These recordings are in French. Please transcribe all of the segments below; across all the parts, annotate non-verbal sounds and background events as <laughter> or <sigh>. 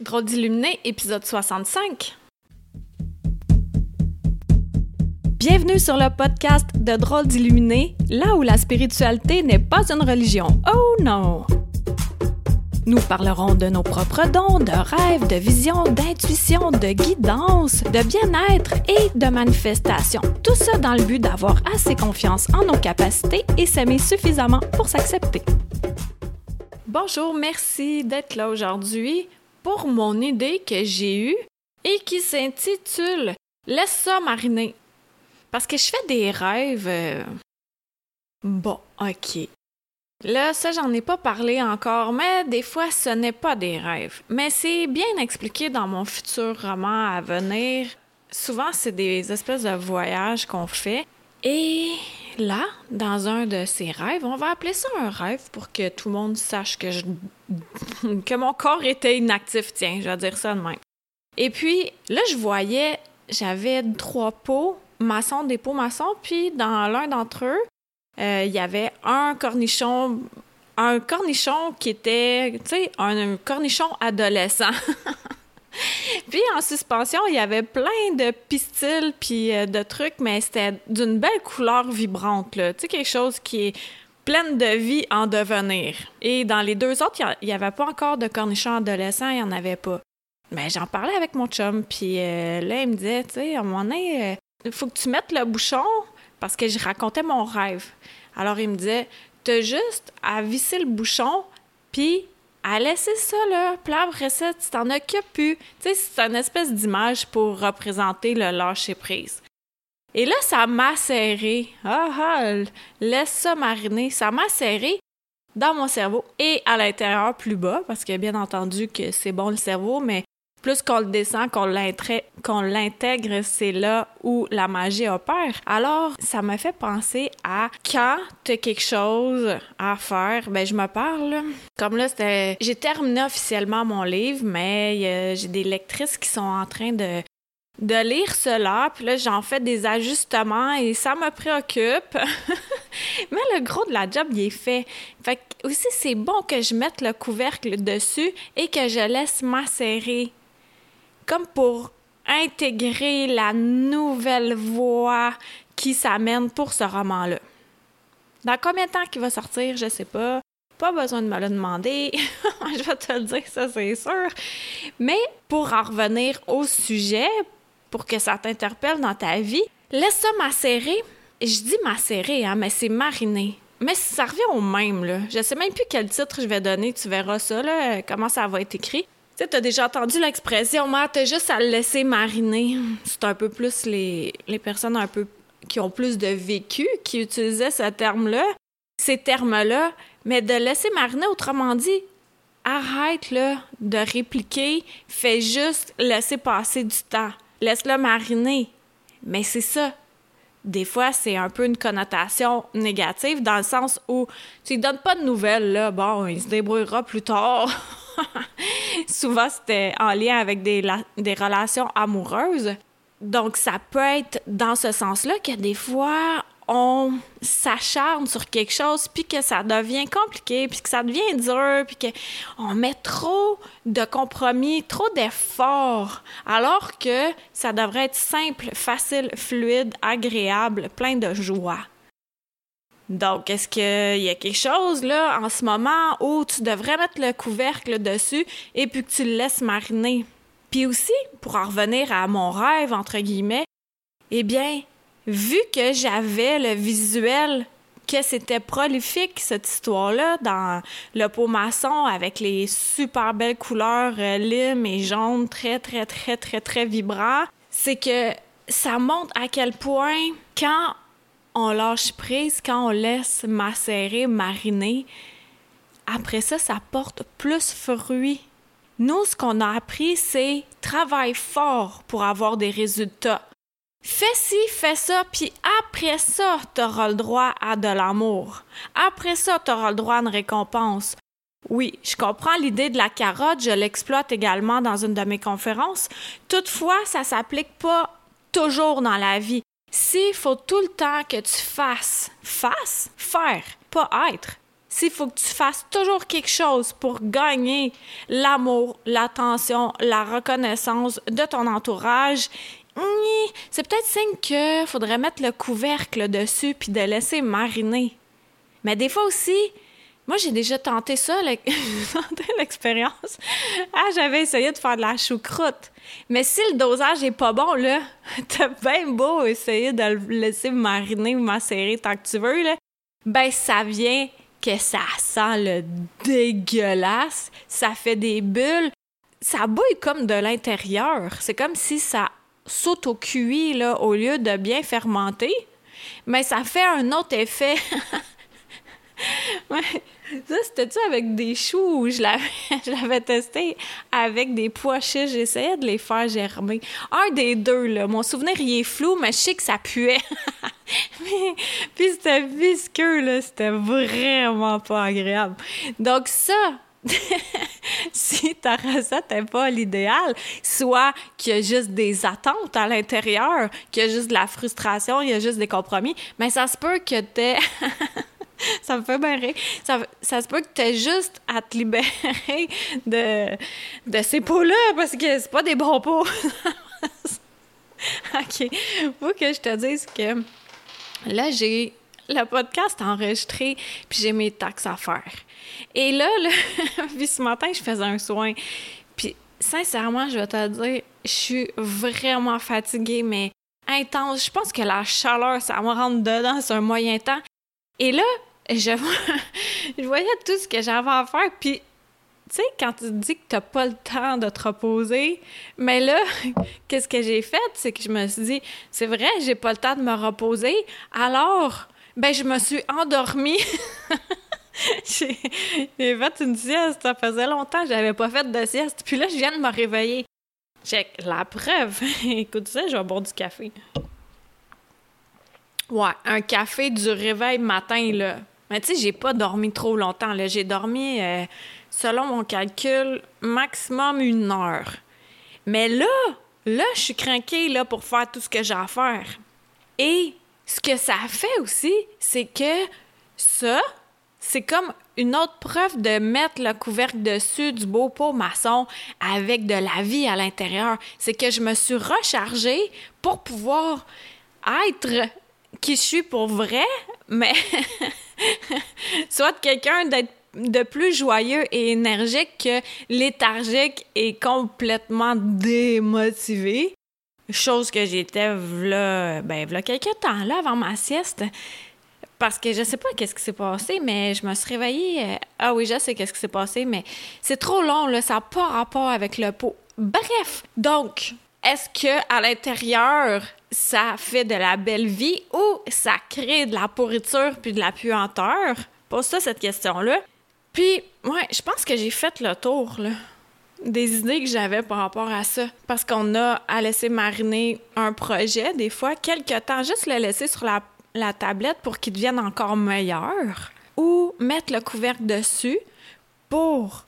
Drôle d'illuminé, épisode 65. Bienvenue sur le podcast de Drôle d'illuminé, là où la spiritualité n'est pas une religion. Oh non! Nous parlerons de nos propres dons, de rêves, de visions, d'intuition, de guidance, de bien-être et de manifestation. Tout ça dans le but d'avoir assez confiance en nos capacités et s'aimer suffisamment pour s'accepter. Bonjour, merci d'être là aujourd'hui pour mon idée que j'ai eue et qui s'intitule Laisse ça mariner. Parce que je fais des rêves. euh, Bon, ok. Là, ça, j'en ai pas parlé encore, mais des fois, ce n'est pas des rêves. Mais c'est bien expliqué dans mon futur roman à venir. Souvent, c'est des espèces de voyages qu'on fait. Et là, dans un de ces rêves, on va appeler ça un rêve pour que tout le monde sache que je <laughs> que mon corps était inactif, tiens, je vais dire ça de même. Et puis, là, je voyais, j'avais trois pots maçons, des pots maçons, puis dans l'un d'entre eux, euh, il y avait un cornichon, un cornichon qui était, tu sais, un, un cornichon adolescent. <laughs> puis en suspension, il y avait plein de pistils puis euh, de trucs, mais c'était d'une belle couleur vibrante, là. Tu sais, quelque chose qui est pleine de vie en devenir. Et dans les deux autres, il n'y avait pas encore de cornichons adolescents, il n'y en avait pas. Mais j'en parlais avec mon chum, puis euh, là, il me disait, tu sais, à un moment donné, il faut que tu mettes le bouchon, parce que je racontais mon rêve. Alors, il me disait, t'as juste à visser le bouchon, puis à laisser ça, là, après ça, tu t'en occupes plus. Tu sais, c'est une espèce d'image pour représenter le lâcher-prise. Et là, ça m'a serré. Ah ah, laisse ça mariner. Ça m'a serré dans mon cerveau et à l'intérieur plus bas, parce que bien entendu que c'est bon le cerveau, mais plus qu'on le descend, qu'on l'intègre, c'est là où la magie opère. Alors, ça m'a fait penser à quand t'as quelque chose à faire, ben je me parle. Comme là, c'était, j'ai terminé officiellement mon livre, mais euh, j'ai des lectrices qui sont en train de de lire cela, puis là, j'en fais des ajustements et ça me préoccupe. <laughs> Mais le gros de la job, il est fait. Fait que aussi, c'est bon que je mette le couvercle dessus et que je laisse macérer. Comme pour intégrer la nouvelle voie qui s'amène pour ce roman-là. Dans combien de temps qu'il va sortir, je sais pas. Pas besoin de me le demander. <laughs> je vais te le dire, ça c'est sûr. Mais pour en revenir au sujet, pour que ça t'interpelle dans ta vie, laisse ça macérer. Je dis macérer, hein, mais c'est mariner. Mais ça revient au même, là. Je sais même plus quel titre je vais donner, tu verras ça, là, comment ça va être écrit. Tu sais, déjà entendu l'expression, mais t'as juste à le laisser mariner. C'est un peu plus les, personnes qui ont plus de vécu qui utilisaient ce terme-là, ces termes-là, mais de laisser mariner, autrement dit, arrête là, de répliquer, fais juste laisser passer du temps. Laisse-le mariner. Mais c'est ça. Des fois, c'est un peu une connotation négative dans le sens où tu lui donnes pas de nouvelles, là. Bon, il se débrouillera plus tard. <laughs> Souvent, c'était en lien avec des, des relations amoureuses. Donc, ça peut être dans ce sens-là que des fois, on s'acharne sur quelque chose, puis que ça devient compliqué, puis que ça devient dur, puis qu'on met trop de compromis, trop d'efforts, alors que ça devrait être simple, facile, fluide, agréable, plein de joie. Donc, est-ce qu'il y a quelque chose là en ce moment où tu devrais mettre le couvercle dessus et puis que tu le laisses mariner? Puis aussi, pour en revenir à mon rêve, entre guillemets, eh bien, vu que j'avais le visuel que c'était prolifique, cette histoire-là, dans le pot maçon avec les super belles couleurs euh, lime et jaune, très, très, très, très, très vibrants, c'est que ça montre à quel point, quand on lâche prise, quand on laisse macérer, mariner, après ça, ça porte plus fruit. Nous, ce qu'on a appris, c'est travaille fort pour avoir des résultats. Fais ci, fais ça, puis après ça, tu auras le droit à de l'amour. Après ça, tu auras le droit à une récompense. Oui, je comprends l'idée de la carotte, je l'exploite également dans une de mes conférences. Toutefois, ça s'applique pas toujours dans la vie. S'il faut tout le temps que tu fasses, fasses, faire, pas être. s'il faut que tu fasses toujours quelque chose pour gagner l'amour, l'attention, la reconnaissance de ton entourage, c'est peut-être signe qu'il faudrait mettre le couvercle dessus puis de laisser mariner. Mais des fois aussi, moi, j'ai déjà tenté ça, <laughs> l'expérience. Ah, j'avais essayé de faire de la choucroute. Mais si le dosage est pas bon, là, <laughs> t'as bien beau essayer de le laisser mariner ou macérer tant que tu veux, là, ben ça vient que ça sent le dégueulasse, ça fait des bulles, ça bouille comme de l'intérieur. C'est comme si ça s'auto-cuit, là, au lieu de bien fermenter. Mais ça fait un autre effet. <laughs> Ça, c'était-tu avec des choux? <laughs> Je l'avais testé avec des pois chiches? J'essayais de les faire germer. Un des deux, là. Mon souvenir, il est flou, mais je sais que ça puait. <laughs> Puis c'était visqueux, là. C'était vraiment pas agréable. Donc ça, <laughs> si ta recette n'est pas l'idéal, soit qu'il y a juste des attentes à l'intérieur, qu'il y a juste de la frustration, il y a juste des compromis, mais ça se peut que tu <laughs> ça me fait. Ça, ça se peut que tu aies juste à te libérer de, de ces pots-là parce que c'est pas des bons pots. <laughs> OK. Faut que je te dise que là, j'ai <laughs> le podcast enregistré, puis j'ai mes taxes à faire. Et là, là <laughs> puis ce matin, je faisais un soin. Puis sincèrement, je vais te dire, je suis vraiment fatiguée, mais intense. Je pense que la chaleur, ça me rentre dedans c'est un moyen temps. Et là, je, <laughs> je voyais tout ce que j'avais à faire, puis tu sais, quand tu dis que t'as pas le temps de te reposer, mais là, qu'est-ce que j'ai fait? C'est que je me suis dit, c'est vrai, j'ai pas le temps de me reposer, alors, ben, je me suis endormie. <laughs> j'ai fait une sieste, ça faisait longtemps que j'avais pas fait de sieste, puis là, je viens de me réveiller. Check, la preuve. <laughs> Écoute ça, je vais boire du café. Ouais, un café du réveil matin, là. Mais tu sais, j'ai pas dormi trop longtemps. J'ai dormi, euh, selon mon calcul, maximum une heure. Mais là, là, je suis craquée là, pour faire tout ce que j'ai à faire. Et ce que ça fait aussi, c'est que ça, c'est comme une autre preuve de mettre le couvercle dessus du beau pot maçon avec de la vie à l'intérieur. C'est que je me suis rechargée pour pouvoir être qui je suis pour vrai, mais <laughs> soit quelqu'un d'être de plus joyeux et énergique que léthargique et complètement démotivé. Chose que j'étais v'là, ben, v'là quelques temps, là, avant ma sieste. Parce que je sais pas qu'est-ce qui s'est passé, mais je me suis réveillée. Euh, ah oui, je sais qu'est-ce qui s'est passé, mais c'est trop long, là, ça n'a pas rapport avec le pot. Bref, donc, est-ce que à l'intérieur, ça fait de la belle vie ou ça crée de la pourriture puis de la puanteur? Pose ça cette question-là. Puis, ouais, je pense que j'ai fait le tour, là, des idées que j'avais par rapport à ça. Parce qu'on a à laisser mariner un projet, des fois, quelques temps, juste le laisser sur la, la tablette pour qu'il devienne encore meilleur. Ou mettre le couvercle dessus pour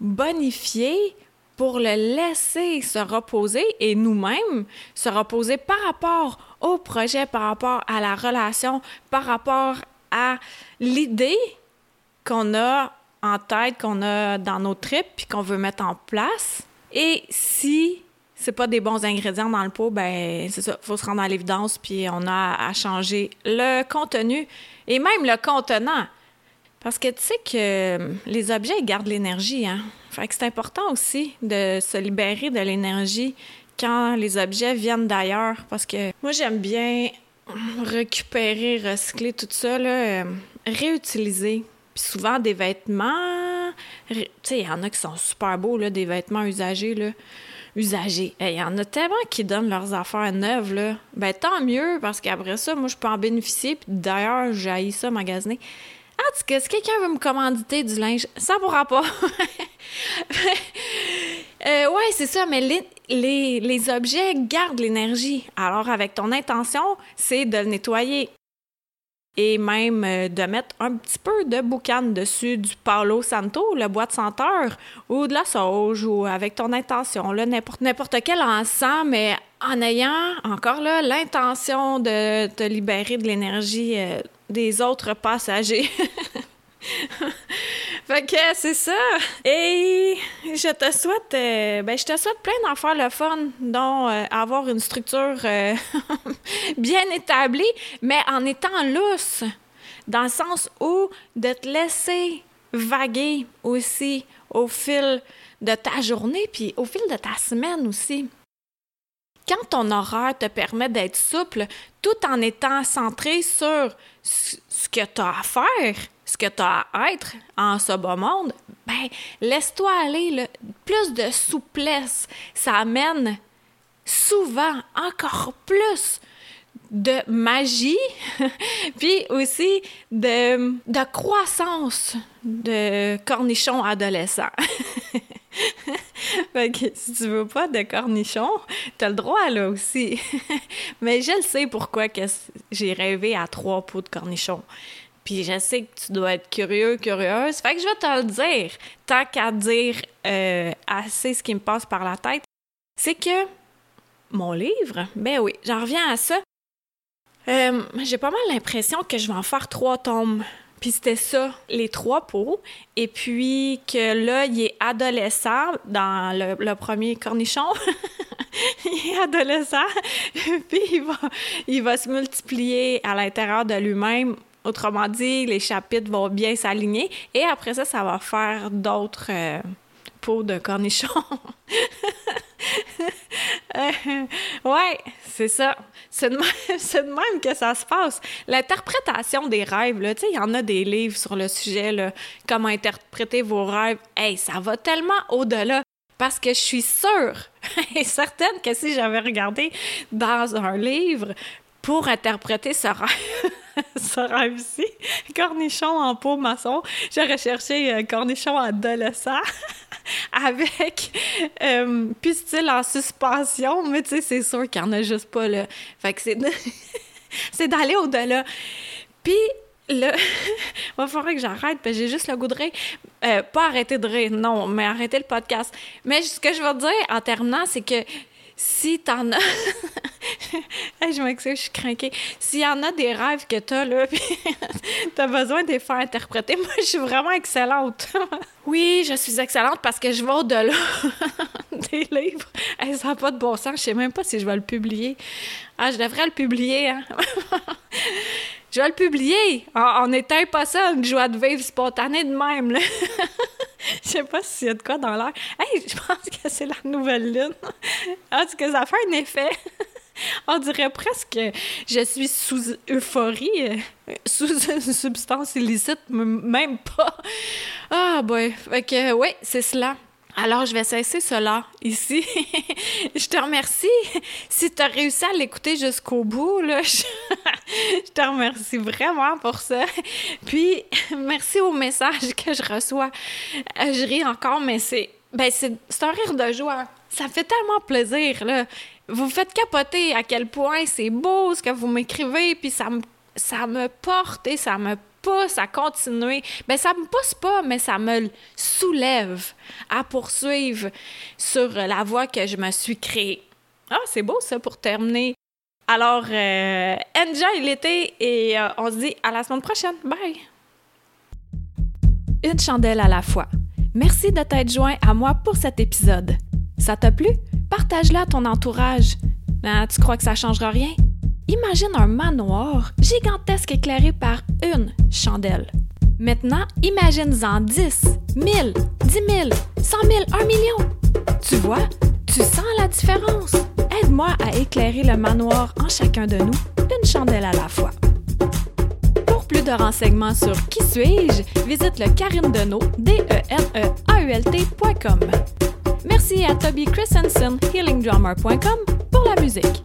bonifier pour le laisser se reposer et nous-mêmes se reposer par rapport au projet, par rapport à la relation, par rapport à l'idée qu'on a en tête, qu'on a dans nos tripes, puis qu'on veut mettre en place. Et si c'est pas des bons ingrédients dans le pot, ben c'est ça, faut se rendre à l'évidence, puis on a à changer le contenu et même le contenant. Parce que tu sais que les objets gardent l'énergie, hein? Fait que c'est important aussi de se libérer de l'énergie quand les objets viennent d'ailleurs. Parce que moi, j'aime bien récupérer, recycler tout ça, là, euh, réutiliser. Puis souvent, des vêtements, tu sais, il y en a qui sont super beaux, là, des vêtements usagés, là. Usagés. Il y en a tellement qui donnent leurs affaires neuves, là. Ben, tant mieux, parce qu'après ça, moi, je peux en bénéficier. Puis d'ailleurs, j'ai ça magasiner. En tout cas, si quelqu'un veut me commanditer du linge, ça pourra pas. <laughs> euh, ouais, c'est ça, mais les, les, les objets gardent l'énergie. Alors, avec ton intention, c'est de le nettoyer et même euh, de mettre un petit peu de boucan dessus du Palo Santo, le bois de senteur, ou de la sauge, ou avec ton intention, n'importe, quel encens, mais en ayant encore là l'intention de te libérer de l'énergie euh, des autres passagers. <laughs> fait c'est ça. Et je te souhaite, euh, ben, je te souhaite plein d'affaires le fun, dont euh, avoir une structure euh, <laughs> bien établie, mais en étant lousse, dans le sens où de te laisser vaguer aussi au fil de ta journée, puis au fil de ta semaine aussi. Quand ton horaire te permet d'être souple, tout en étant centré sur ce que tu as à faire, ce que tu as à être en ce beau monde, ben laisse-toi aller. Plus de souplesse, ça amène souvent encore plus de magie, <laughs> puis aussi de, croissance de cornichons adolescents. <laughs> fait que si tu veux pas de cornichons, t'as le droit là aussi. <laughs> Mais je le sais pourquoi que j'ai rêvé à trois pots de cornichons. Puis je sais que tu dois être curieux, curieuse. Fait que je vais te le dire, tant qu'à dire euh, assez ce qui me passe par la tête, c'est que mon livre, ben oui, j'en reviens à ça. Euh, j'ai pas mal l'impression que je vais en faire trois tomes. Puis c'était ça, les trois pots. Et puis que là, il est adolescent dans le, premier cornichon. <laughs> il est adolescent. <laughs> puis il va, il va se multiplier à l'intérieur de lui-même. Autrement dit, les chapitres vont bien s'aligner. Et après ça, ça va faire d'autres euh, pots de cornichons. <laughs> ouais, c'est ça. <laughs> C'est de, même que ça se passe. L'interprétation des rêves, tu sais, il y en a des livres sur le sujet, là, comment interpréter vos rêves. Hey, ça va tellement au-delà. Parce que je suis sûre <laughs> et certaine que si j'avais regardé dans un livre pour interpréter ce rêve, <laughs> ce rêve-ci, cornichon en peau maçon, j'aurais cherché euh, cornichon adolescent. <laughs> avec euh, style en suspension, mais tu sais, c'est sûr qu'il n'y en a juste pas là. Fait que c'est, <laughs> c'est d'aller au-delà. Puis là, il va falloir que j'arrête, parce que j'ai juste le goût de rire. Euh, pas arrêter de rire, non, mais arrêter le podcast. Mais ce que je veux dire en terminant, c'est que si t'en as. <laughs> je m'excuse, je suis craquée. S'il y en a des rêves que t'as, là, <laughs> pis t'as besoin de les faire interpréter, moi, je suis vraiment excellente. <laughs> oui, je suis excellente parce que je vais au-delà des livres. ça n'a pas de bon sens. Je sais même pas si je vais le publier. Ah, je devrais le publier, hein? je vais le publier en, étant pas ça, une joie de vivre spontanée de même, là. Je sais pas s'il y a de quoi dans l'air. Hey, je pense que c'est la nouvelle lune. Est-ce que ça fait un effet? <laughs> On dirait presque que je suis sous euphorie, euh, sous <laughs> une substance illicite, même pas. Ah, boy. Fait que, oui, c'est cela. Alors, je vais cesser cela ici. <laughs> je te remercie. Si tu as réussi à l'écouter jusqu'au bout, là, <laughs> je... te remercie vraiment pour ça. Puis, merci aux messages que je reçois. Euh, je ris encore, mais c'est ben c'est un rire de joie. Ça fait tellement plaisir, là. Vous faites capoter à quel point c'est beau ce que vous m'écrivez, puis ça me, ça me porte et ça me pousse à continuer. Ben, ça me pousse pas, mais ça me soulève à poursuivre sur la voie que je me suis créée. Ah, c'est beau ça pour terminer. Alors, euh, enjoy l'été et euh, on se dit à la semaine prochaine. Bye! Une chandelle à la fois. Merci de t'être joint à moi pour cet épisode. Ça t'a plu? Partage-la à ton entourage. Ah, tu crois que ça changera rien? Imagine un manoir gigantesque éclairé par une chandelle. Maintenant, imagine-en 10, 1000, 10 000, 100 000, 1 million. Tu vois, tu sens la différence. Aide-moi à éclairer le manoir en chacun de nous, d'une chandelle à la fois. Pour plus de renseignements sur Qui suis-je, visite le Karine Deneau, d e n e a u l Merci à Toby Christensen, healingdrummer.com, pour la musique.